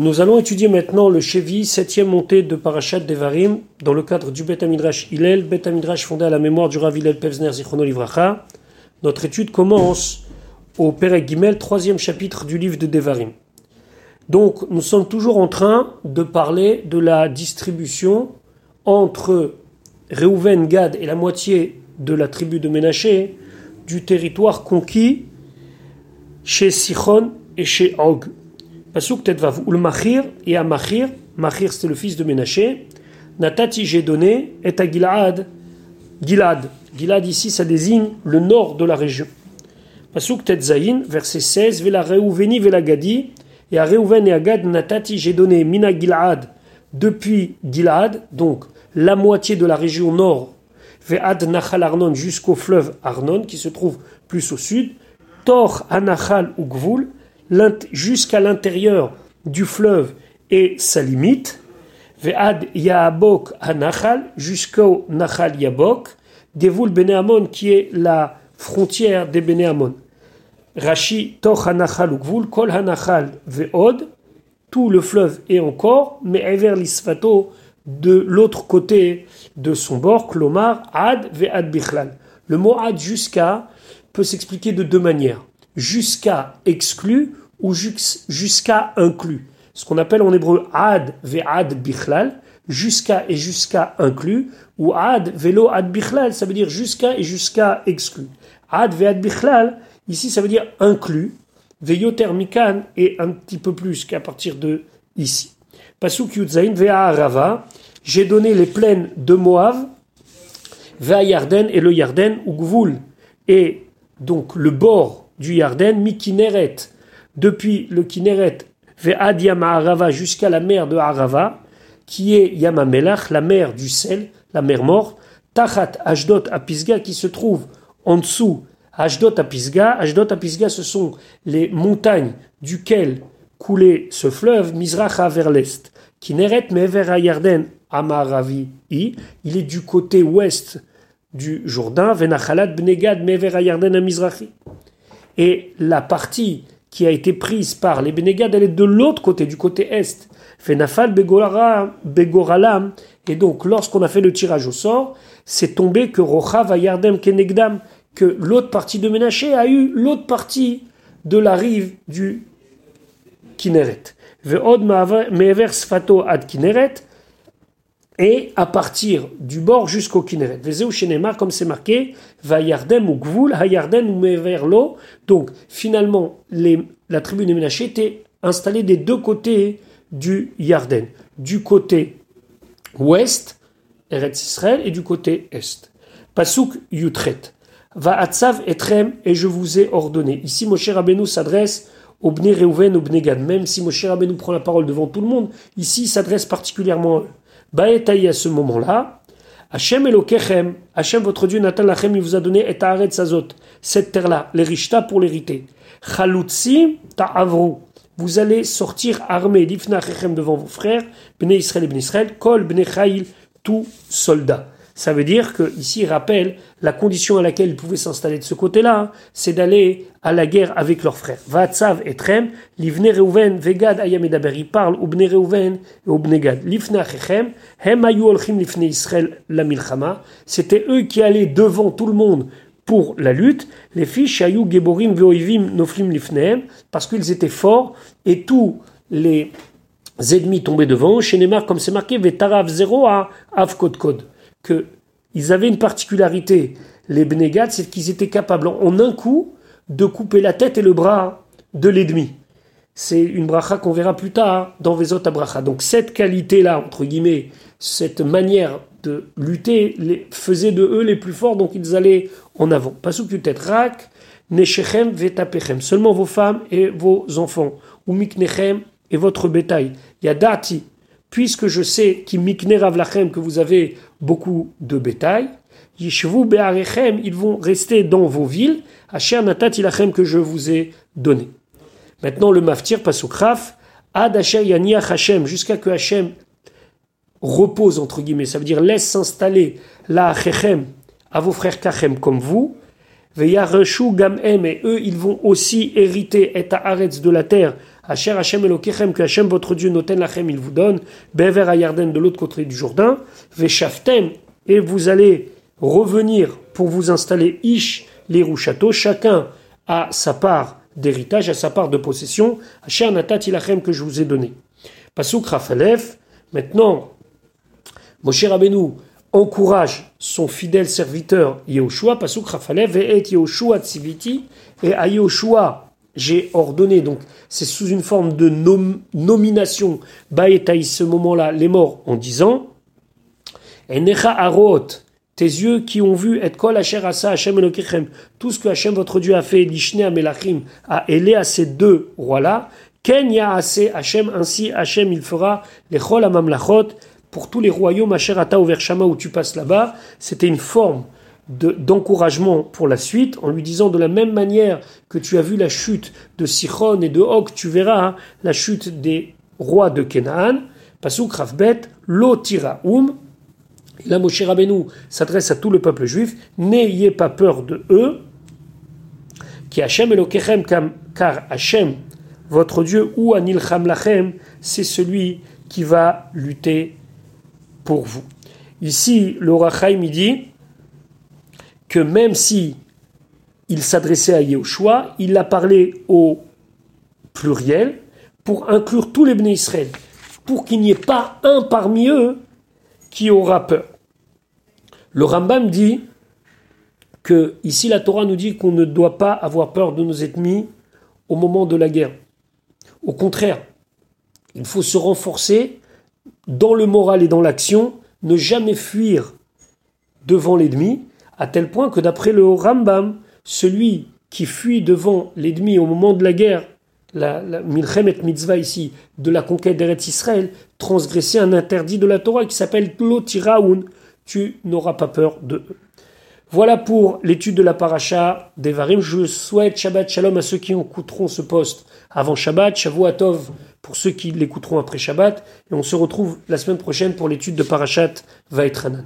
Nous allons étudier maintenant le Chevi, septième montée de Parashat Devarim, dans le cadre du Bet Amidrash Hillel, fondé à la mémoire du Rav Hillel Pevzner Zichrono Livracha. Notre étude commence au Perek Gimel, troisième chapitre du livre de Devarim. Donc, nous sommes toujours en train de parler de la distribution entre Reuven, Gad et la moitié de la tribu de Ménaché du territoire conquis chez Sichon et chez Og. Pasuk Tetvav, ou le Machir et à Machir, Machir c'était le fils de Ménaché, Natati j'ai donné, et à Gilad, Gilad. Gilad ici ça désigne le nord de la région. Pasuk Tetzaïn, verset 16, Vela Reuveni Vela Gadi, et à Reuven et à Gad, Natati j'ai donné Mina Gilad depuis Gilad, donc la moitié de la région nord, Ve'ad Nachal Arnon jusqu'au fleuve Arnon qui se trouve plus au sud, Tor Anachal ou Gvul, jusqu'à l'intérieur du fleuve et sa limite, Ve'ad Yaabok Anachal, jusqu'au Nachal Yabok, Devul Beneamon qui est la frontière des Beneamon. Rashi Toch Hanachal ou Gvul, Kol Hanachal Ve'od, tout le fleuve est encore, mais Ever l'Isfato, de l'autre côté de son bord, Klomar, Ad Ve'ad Bichlal. Le mot Ad jusqu'à peut s'expliquer de deux manières. Jusqu'à exclu ou jusqu'à inclus. Ce qu'on appelle en hébreu Ad Ve'ad Bichlal, jusqu'à et jusqu'à inclus, ou Ad Velo Ad Bichlal, ça veut dire jusqu'à et jusqu'à exclu. Ad Ve'ad Bichlal, ici ça veut dire inclus. Ve'yoter Mikan et un petit peu plus qu'à partir de ici. Pasuk Yudzain Ve'arava, j'ai donné les plaines de Moab, Ve'a Yarden et le Yarden, ou Gvul, et donc le bord du Yarden, Mikineret, depuis le Kineret, Ve'ad Arava jusqu'à la mer de Arava, qui est Yamamelach, la mer du sel, la mer morte, Tachat Ashdot Apisga, qui se trouve en dessous Ashdot Apisga. Ashdot Apisga, ce sont les montagnes duquel coulait ce fleuve, Mizracha vers l'est. Kineret Mever Yarden Amaravi, il est du côté ouest du Jourdain, Venachalat Bnegad Mever Yarden Amizrachi. Et la partie qui a été prise par les Benegad, elle est de l'autre côté, du côté est. Fenafal Begoralam. Et donc, lorsqu'on a fait le tirage au sort, c'est tombé que Rochav Yardem Kenegdam, que l'autre partie de Ménaché a eu l'autre partie de la rive du Kineret. Ve'od Mever Sfato ad Kineret, et à partir du bord jusqu'au Kineret. Vezeu Shenemar, comme c'est marqué, va Yardem ou Gvul, ha Yarden ou Meverlo. Donc, finalement, la tribu des Ménaché était installée des deux côtés du Yarden. Du côté ouest, Eretz Israël, et du côté est. Pasuk Yutret. Va Atzav Etrem, et je vous ai ordonné. Ici, Moshe Rabbeinu s'adresse au Bnei Reuven, au Bnei Gad. Même si Moshe Rabbeinu prend la parole devant tout le monde, ici, il s'adresse particulièrement à. Baetaï à ce moment-là, Hachem Elokechem, Hachem votre Dieu, Nathan Lachem, il vous a donné et Sazot, cette terre-là, l'Erishta pour l'hériter. Chalutzi Ta'avru, vous allez sortir armés, Lifna devant vos frères, Bnei Israël et Bnei Israël, Kol Bnei Chaïl, tout soldat. Ça veut dire que ici rappelle la condition à laquelle ils pouvaient s'installer de ce côté-là, c'est d'aller à la guerre avec leurs frères. Vatsav et Trem, Livne Reuven, Vegad Ayam ils parlent au Bne Reuven et au Bne Gad. Lifna Chechem, Hem Ayu Lifne Israël la c'était eux qui allaient devant tout le monde pour la lutte. Les fiches Ayu Geborim Veoivim Noflim Lifnehem, parce qu'ils étaient forts et tous les ennemis tombaient devant. Chez Neymar, comme c'est marqué, Vetarav Zero à Avkod Kod qu'ils avaient une particularité, les Bnegats, c'est qu'ils étaient capables en un coup de couper la tête et le bras de l'ennemi. C'est une bracha qu'on verra plus tard dans Vezot bracha. Donc cette qualité-là, entre guillemets, cette manière de lutter, les, faisait de eux les plus forts, donc ils allaient en avant. Pasuk tête rak, neshechem vetapechem. Seulement vos femmes et vos enfants. Ou miknechem et votre bétail. Yadati, puisque je sais que vous avez beaucoup de bétail, ils vont rester dans vos villes, Asher Natat que je vous ai donné. Maintenant le maftir passe au kraf, Ad Asher Yaniach Hashem, jusqu'à que Hashem repose, entre guillemets, ça veut dire laisse s'installer la Achechem à vos frères Kachem comme vous, Veyareshu gam em, et eux, ils vont aussi hériter et haaretz de la terre. Asher Hashem Elokechem, que Hashem votre Dieu noten lachem, il vous donne. Bever Ayarden de l'autre côté du Jourdain. Veshaftem, et vous allez revenir pour vous installer Ish, les. Chacun a sa part d'héritage, a sa part de possession. Asher Natat Ilachem que je vous ai donné. Pasuk Rafalef. Maintenant, Moshe Rabbeinu encourage son fidèle serviteur Yehoshua, Pasuk Rafalev, et Yehoshua et à Yehoshua j'ai ordonné, donc c'est sous une forme de nomination, Baetaï, ce moment-là, les morts, en disant, Enecha Arot, tes yeux qui ont vu et kol asher asa Hashem elokechem, tout ce que Hashem votre Dieu a fait, l'ishne amelachim, a élé à ces deux rois-là, ken ya ase Hashem, ainsi Hashem il fera les chol amamlachot, pour tous les royaumes, Asherata ou Shama où tu passes là-bas, c'était une forme d'encouragement pour la suite, en lui disant de la même manière que tu as vu la chute de Sichon et de Og, tu verras hein, la chute des rois de Canaan. Pasuk Rafbet, Lo Tiraoum. Là, Moshe Rabbeinu s'adresse à tout le peuple juif, n'ayez pas peur de eux, qui Hashem Elokechem, car Hashem, votre Dieu, ou Anilcham Lachem, c'est celui qui va lutter pour vous. Ici, le Rachaim dit que même si il s'adressait à Yehoshua, il a parlé au pluriel pour inclure tous les bénis Israël, pour qu'il n'y ait pas un parmi eux qui aura peur. Le Rambam dit que ici la Torah nous dit qu'on ne doit pas avoir peur de nos ennemis au moment de la guerre. Au contraire, il faut se renforcer dans le moral et dans l'action, ne jamais fuir devant l'ennemi, à tel point que d'après le Rambam, celui qui fuit devant l'ennemi au moment de la guerre, la, Milchemet Mitzvah ici, de la conquête d'Eretz Israël, transgressait un interdit de la Torah qui s'appelle Klotiraoun. Tu n'auras pas peur de eux. Voilà pour l'étude de la paracha d'Evarim. Je souhaite Shabbat Shalom à ceux qui écouteront ce poste avant Shabbat, Shavuatov pour ceux qui l'écouteront après Shabbat, et on se retrouve la semaine prochaine pour l'étude de Parashat Vaetranan.